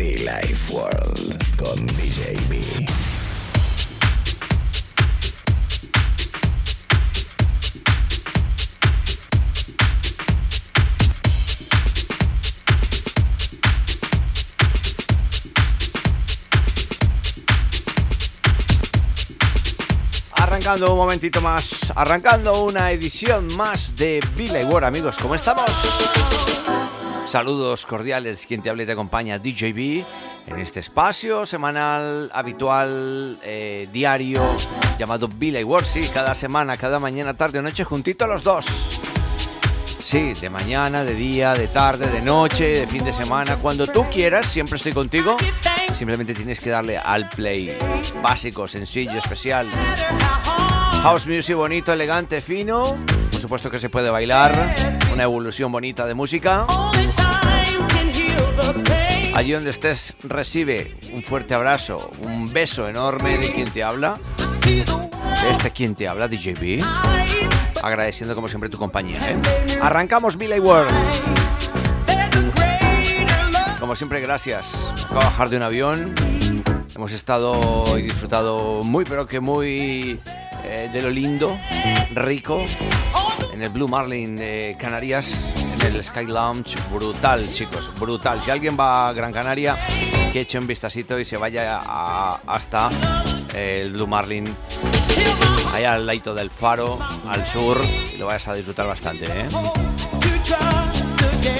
Life World con. Arrancando un momentito más, arrancando una edición más de Billy War, amigos, ¿cómo estamos? Saludos cordiales, quien te habla y te acompaña, DJB, en este espacio semanal, habitual, eh, diario, llamado War, sí, cada semana, cada mañana, tarde o noche, juntito los dos. Sí, de mañana, de día, de tarde, de noche, de fin de semana, cuando tú quieras, siempre estoy contigo. Simplemente tienes que darle al play. Básico, sencillo, especial. House music bonito, elegante, fino. Por supuesto que se puede bailar. Una evolución bonita de música. Allí donde estés, recibe un fuerte abrazo, un beso enorme de quien te habla. De este quien te habla, DJB. Agradeciendo como siempre tu compañía. ¿eh? Arrancamos Billy World. Como siempre, gracias. Acabo de bajar de un avión. Hemos estado y disfrutado muy, pero que muy eh, de lo lindo, rico, en el Blue Marlin de Canarias, en el Sky Lounge. Brutal, chicos, brutal. Si alguien va a Gran Canaria, que eche un vistacito y se vaya a- hasta eh, el Blue Marlin, allá al ladito del faro, al sur, y lo vayas a disfrutar bastante, ¿eh?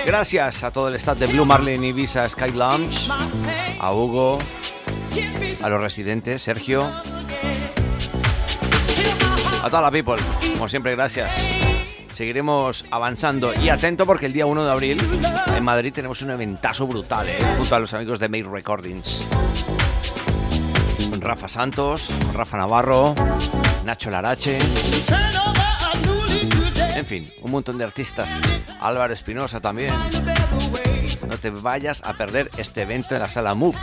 Gracias a todo el staff de Blue Marlin Ibiza Sky Lounge, a Hugo, a los residentes, Sergio, toda la people, como siempre, gracias. Seguiremos avanzando y atento porque el día 1 de abril en Madrid tenemos un eventazo brutal, ¿eh? junto a los amigos de Made Recordings. Rafa Santos, Rafa Navarro, Nacho Larache, en fin, un montón de artistas. Álvaro Espinosa también. No te vayas a perder este evento en la sala MUP.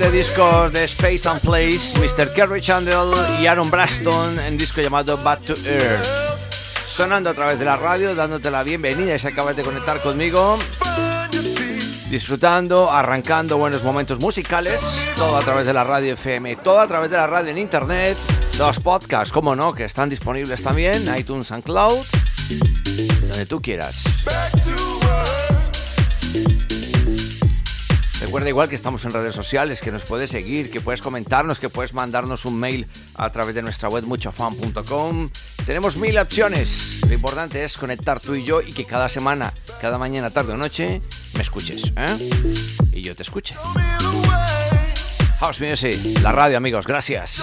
De discos de Space and Place, Mr. Kerry Chandler y Aaron Braston en disco llamado Back to Earth. Sonando a través de la radio, dándote la bienvenida si acabas de conectar conmigo. Disfrutando, arrancando buenos momentos musicales, todo a través de la radio FM, todo a través de la radio en internet, los podcasts, como no, que están disponibles también, iTunes and Cloud, donde tú quieras. Recuerda igual que estamos en redes sociales, que nos puedes seguir, que puedes comentarnos, que puedes mandarnos un mail a través de nuestra web muchofan.com. Tenemos mil opciones. Lo importante es conectar tú y yo y que cada semana, cada mañana, tarde o noche, me escuches. ¿eh? Y yo te escuche. House Music, la radio amigos, gracias.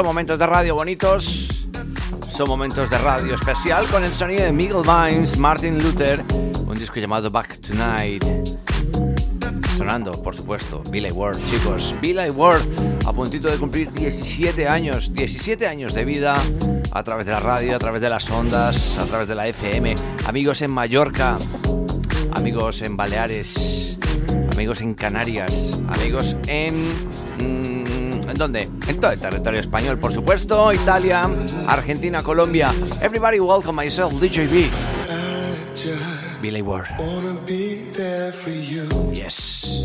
Son momentos de radio bonitos. Son momentos de radio especial con el sonido de Miguel Vines, Martin Luther, un disco llamado Back Tonight. Sonando, por supuesto, Billy Ward, chicos. Billy Ward, a puntito de cumplir 17 años, 17 años de vida a través de la radio, a través de las ondas, a través de la FM. Amigos en Mallorca, amigos en Baleares, amigos en Canarias, amigos en... ¿En dónde? En todo el territorio español, por supuesto, Italia, Argentina, Colombia. Everybody welcome myself, DJB. Billy Ward. Yes.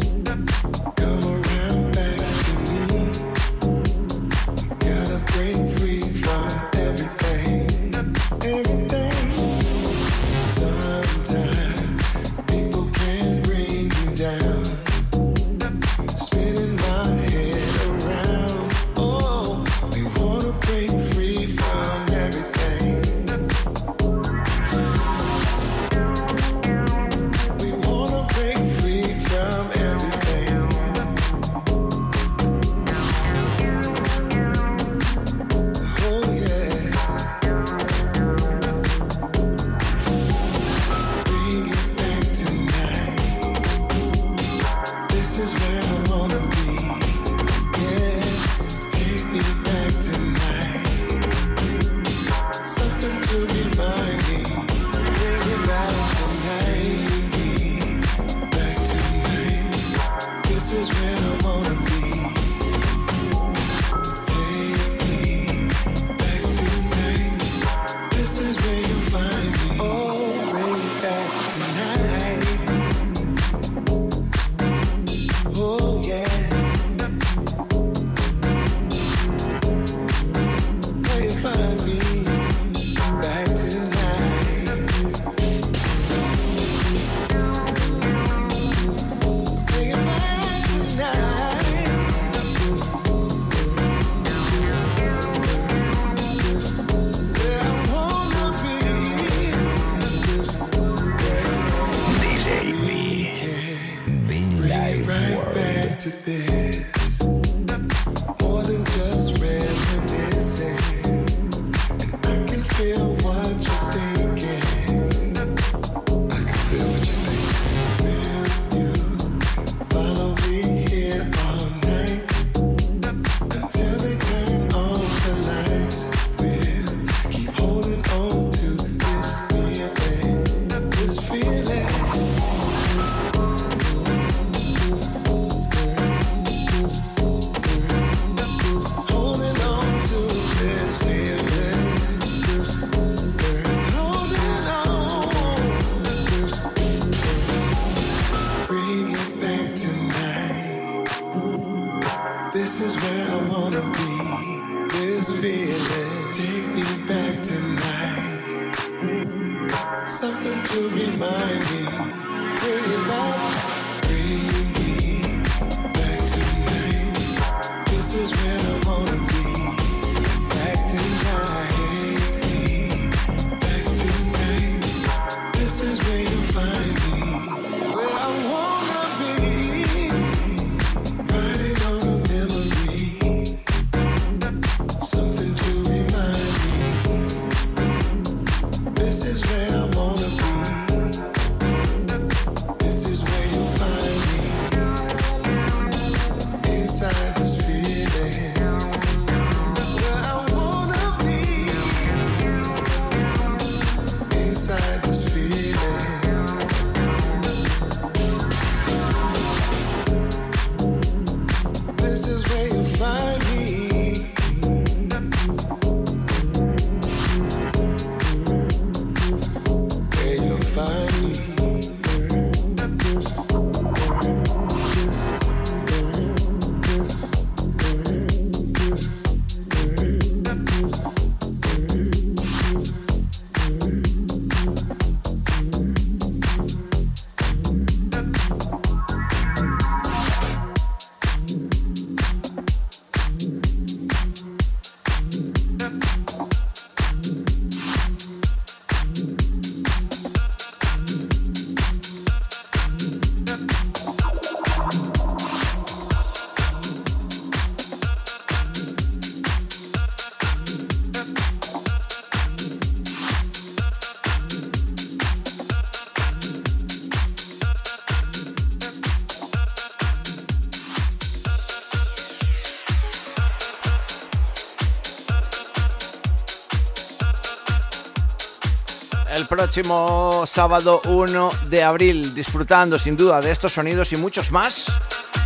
Próximo sábado 1 de abril, disfrutando sin duda de estos sonidos y muchos más.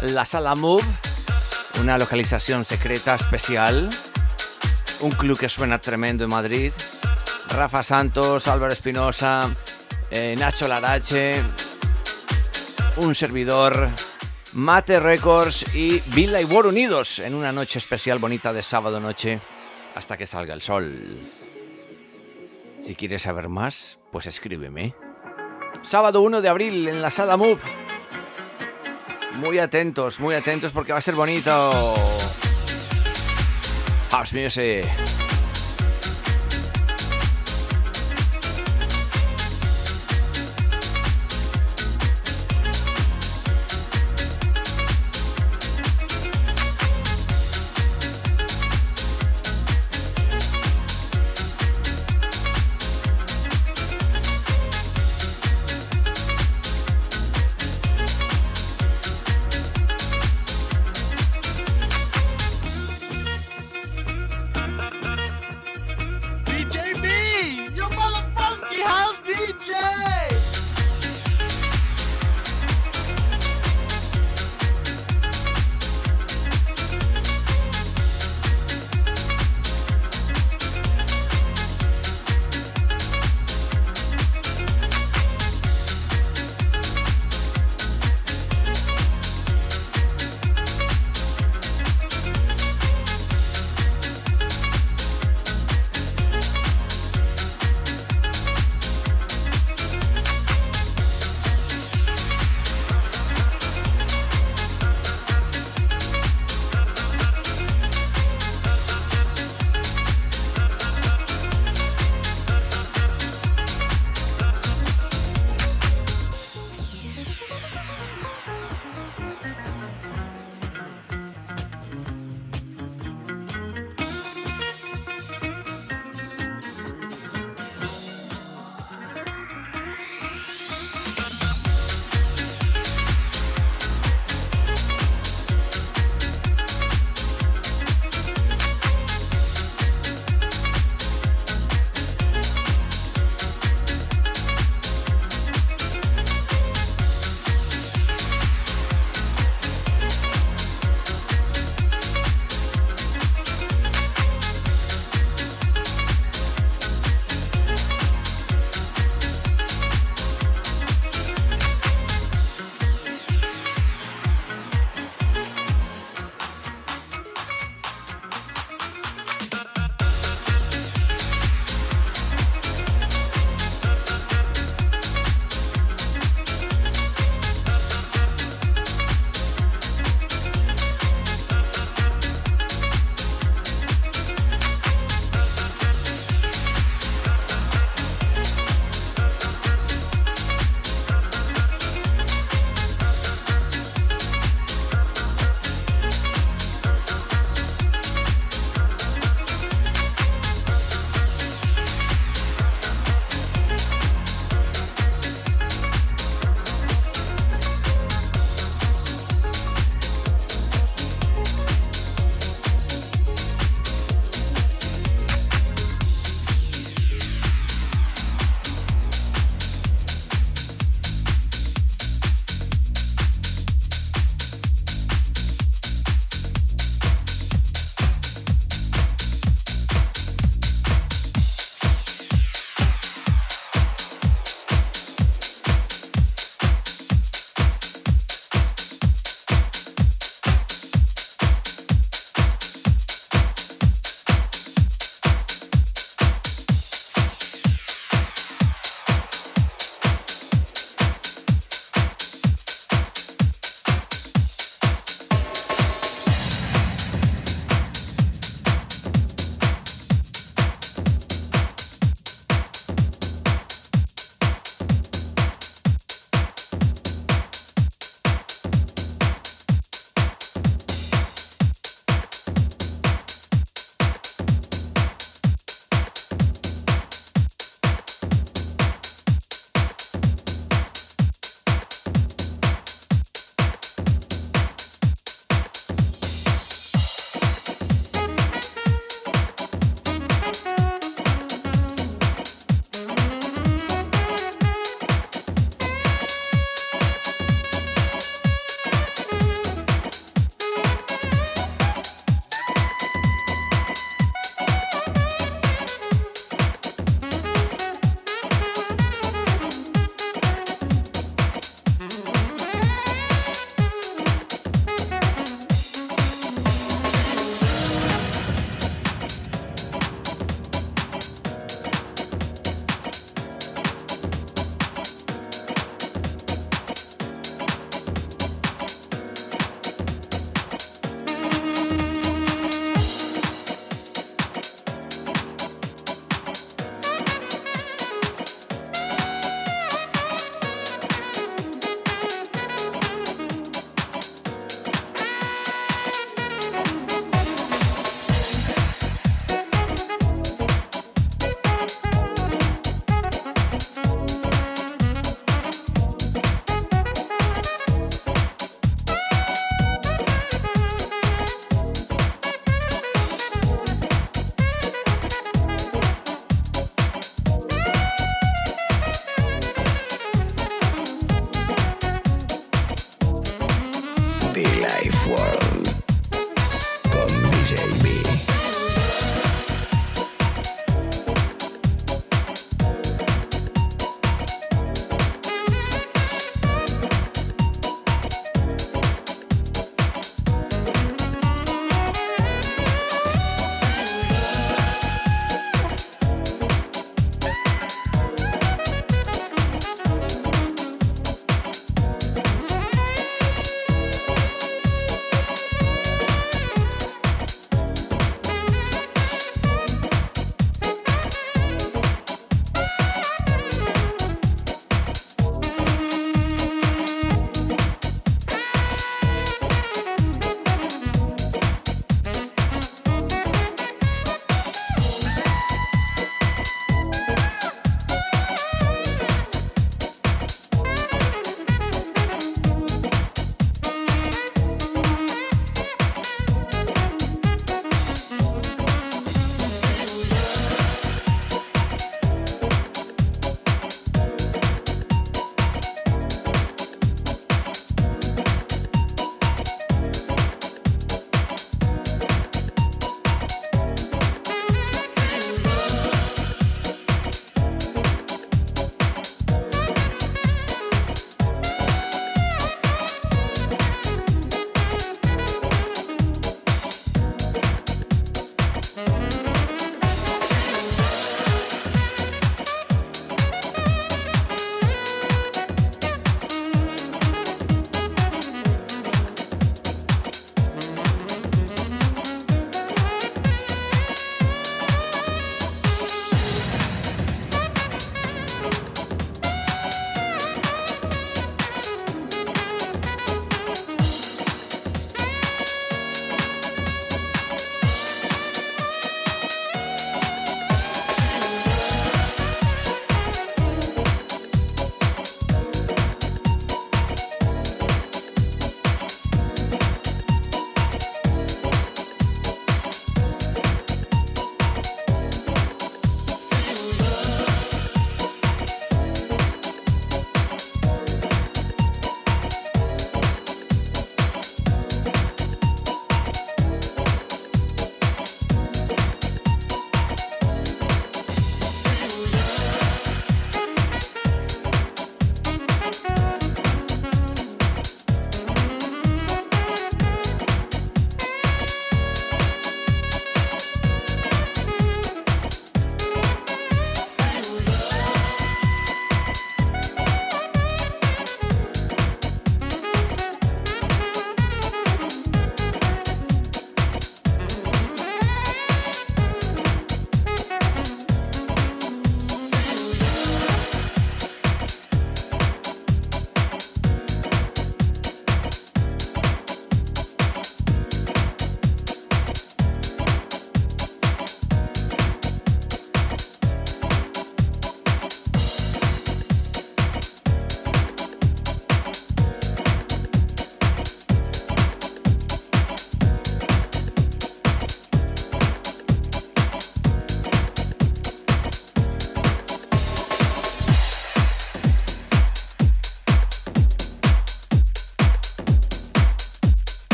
La Sala Move, una localización secreta especial, un club que suena tremendo en Madrid. Rafa Santos, Álvaro Espinosa, eh, Nacho Larache, un servidor, Mate Records y Villa y War unidos en una noche especial bonita de sábado noche hasta que salga el sol. Si quieres saber más, pues escríbeme. Sábado 1 de abril en la sala Move. Muy atentos, muy atentos porque va a ser bonito. House Music.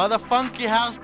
The Mother Funky House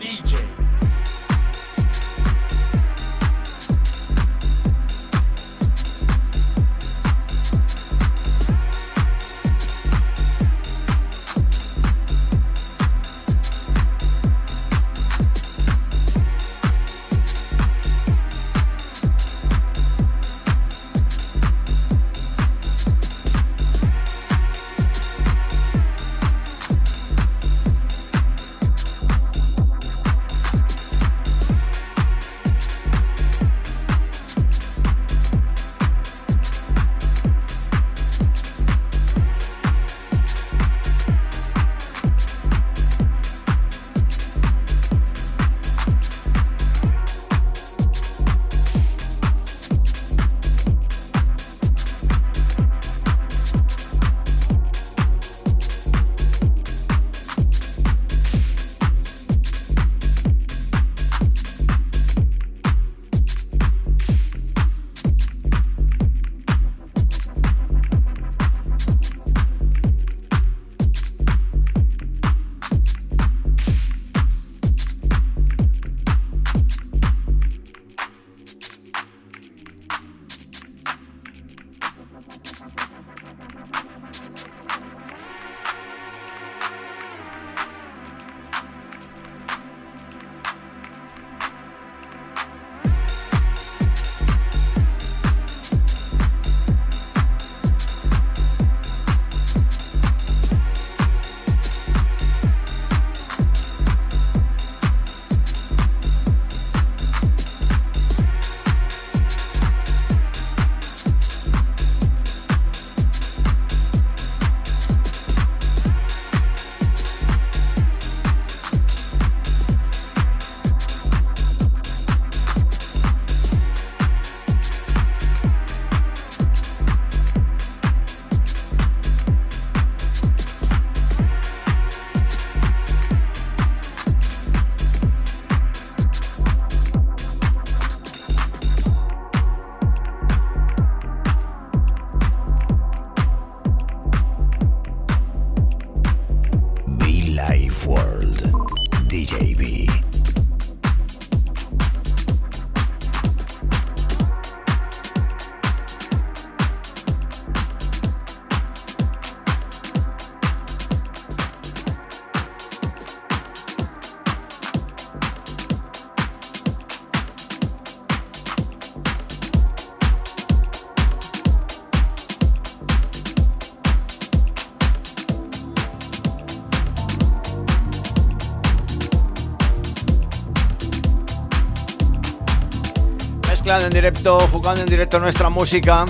en directo, jugando en directo nuestra música.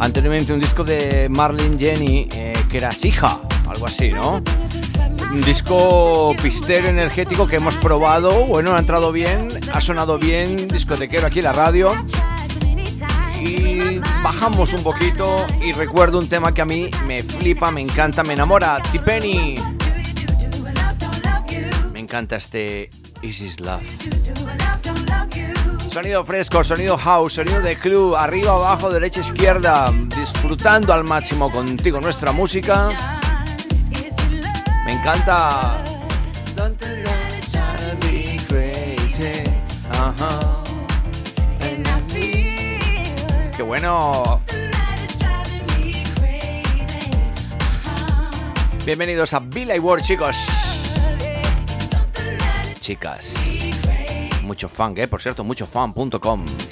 Anteriormente un disco de Marlene Jenny, eh, que era Sija, algo así, ¿no? Un disco pistero energético que hemos probado. Bueno, ha entrado bien, ha sonado bien, discotequero aquí en la radio. Y bajamos un poquito y recuerdo un tema que a mí me flipa, me encanta, me enamora. T-Penny. Me encanta este Is Love. Sonido fresco, sonido house, sonido de club, arriba, abajo, derecha, izquierda, disfrutando al máximo contigo nuestra música. Me encanta. Qué bueno. Bienvenidos a Billy World, chicos. Chicas mucho fan, ¿eh? Por cierto, muchofan.com.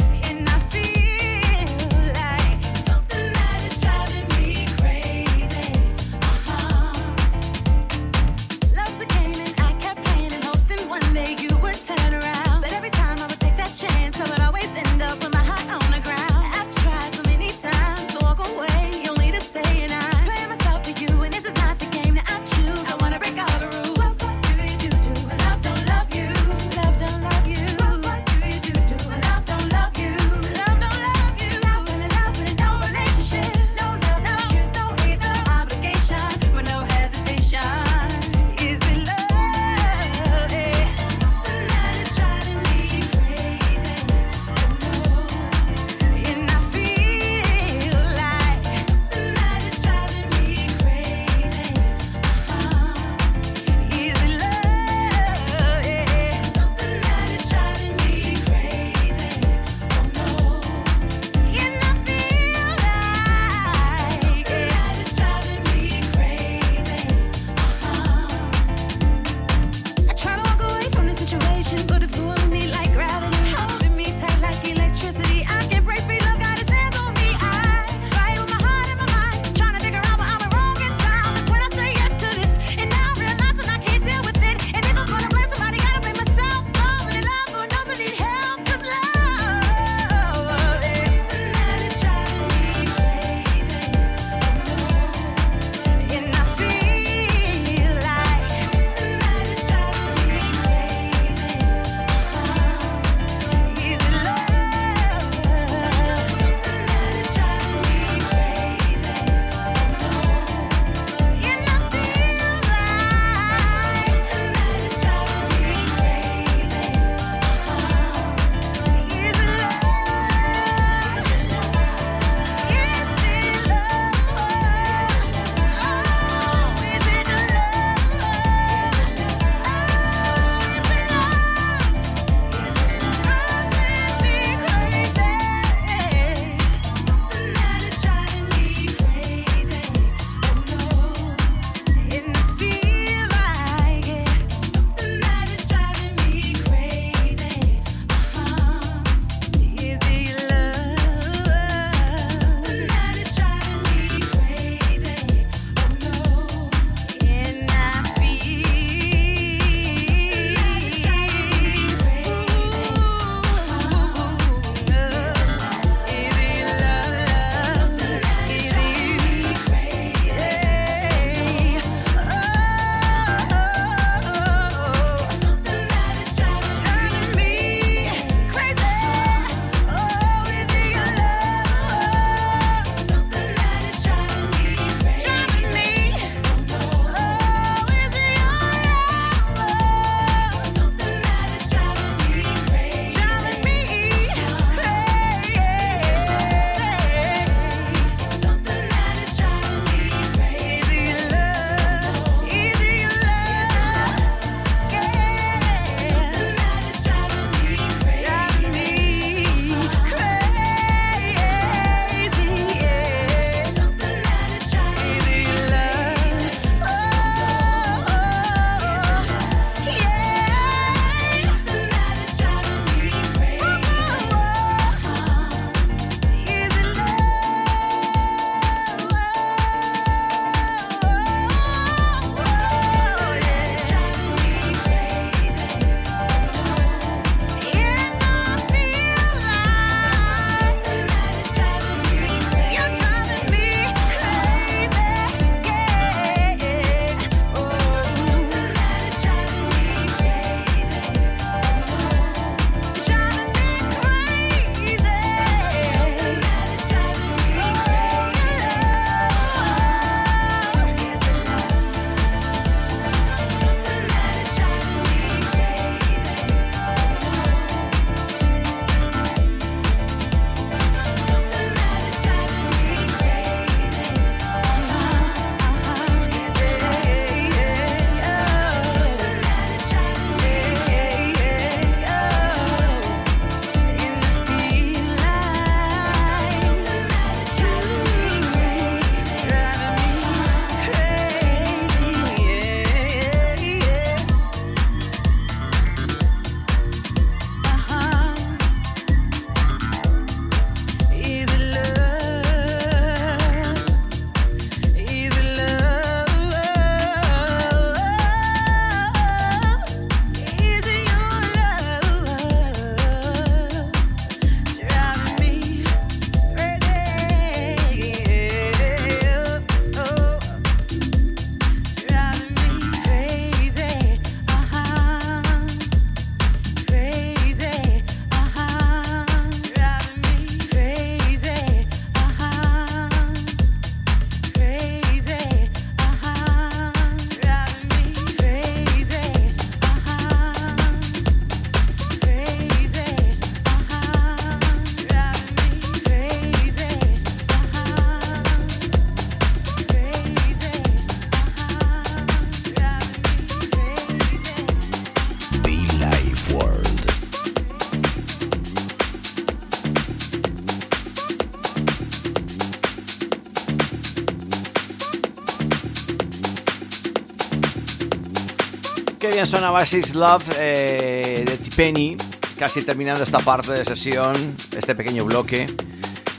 sonaba Six Love eh, de T-Penny. Casi terminando esta parte de sesión, este pequeño bloque.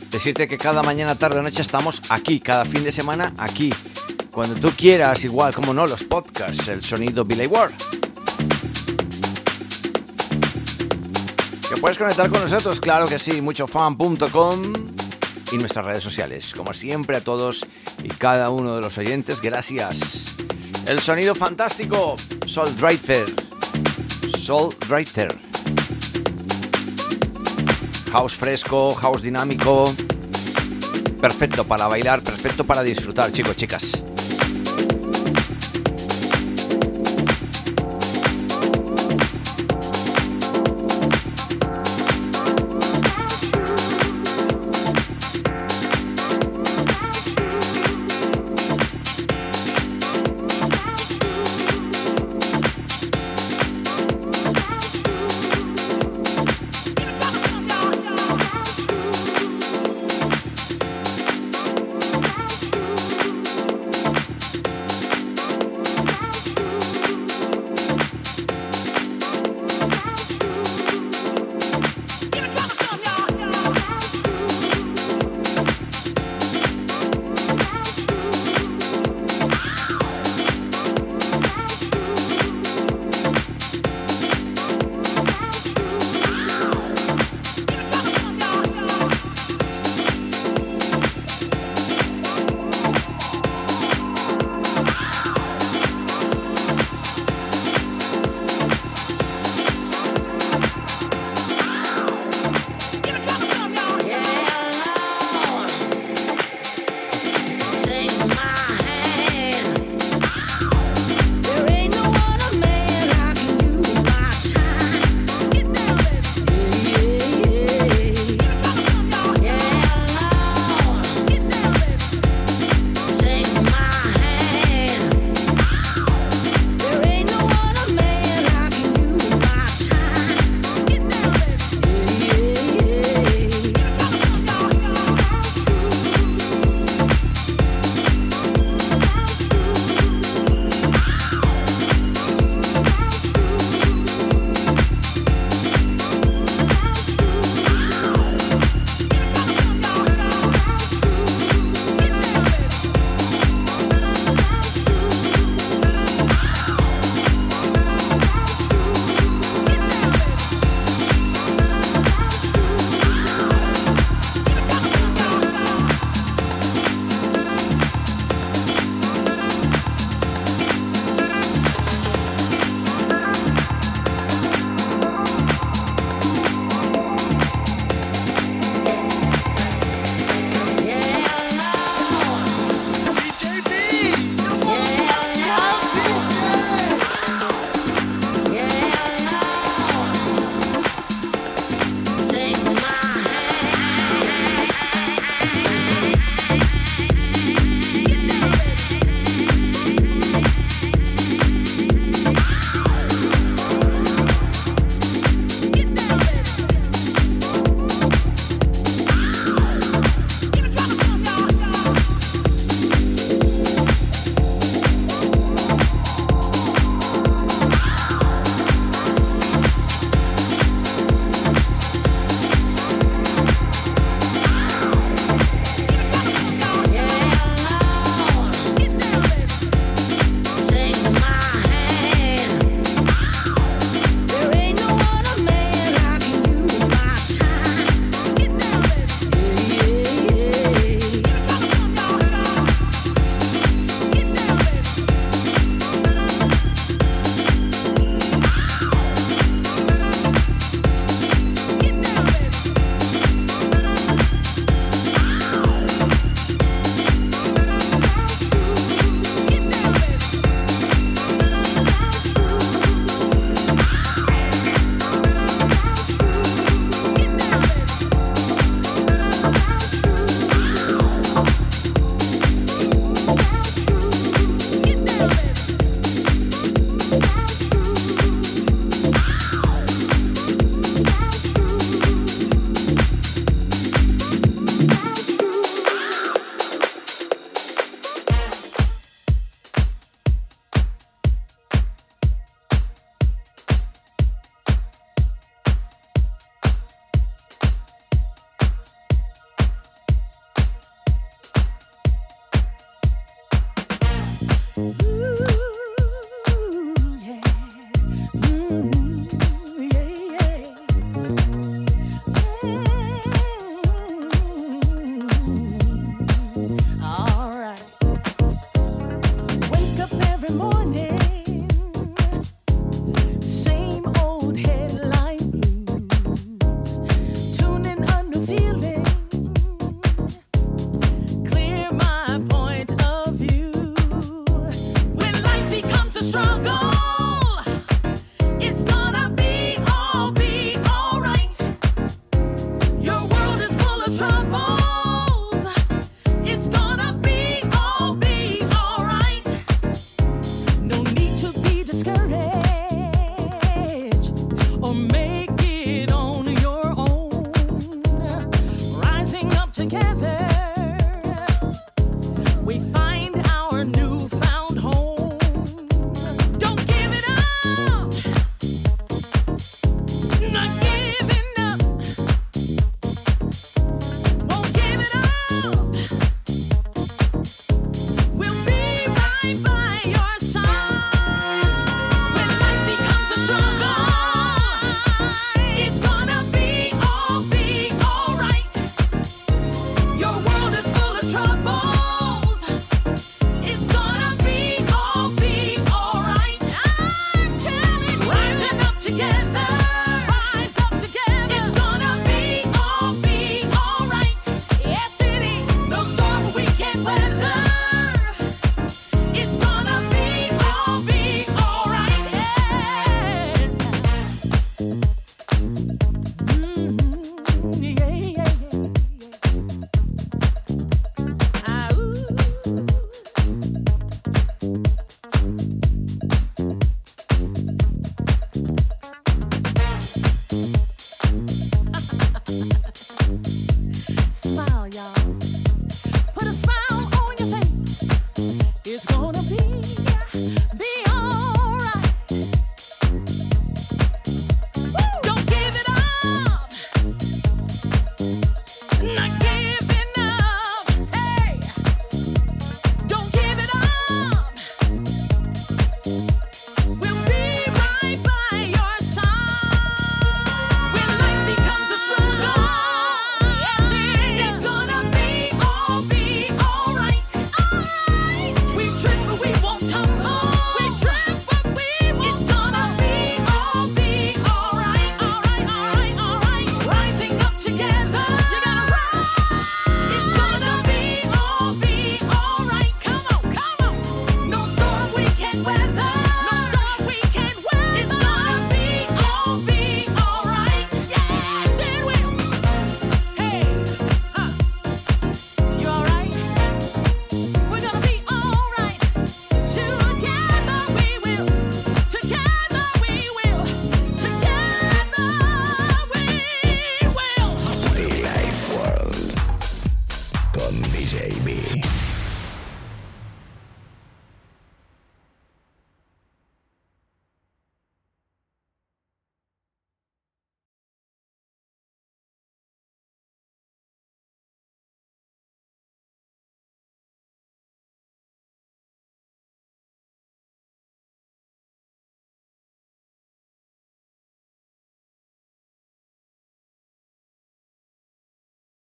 Decirte que cada mañana, tarde o noche estamos aquí, cada fin de semana aquí. Cuando tú quieras, igual como no, los podcasts, el sonido Billy Ward. Que puedes conectar con nosotros, claro que sí, muchofan.com y nuestras redes sociales. Como siempre a todos y cada uno de los oyentes, gracias. El sonido fantástico, Soul Driver. Soul Driver. House fresco, house dinámico. Perfecto para bailar, perfecto para disfrutar, chicos, chicas.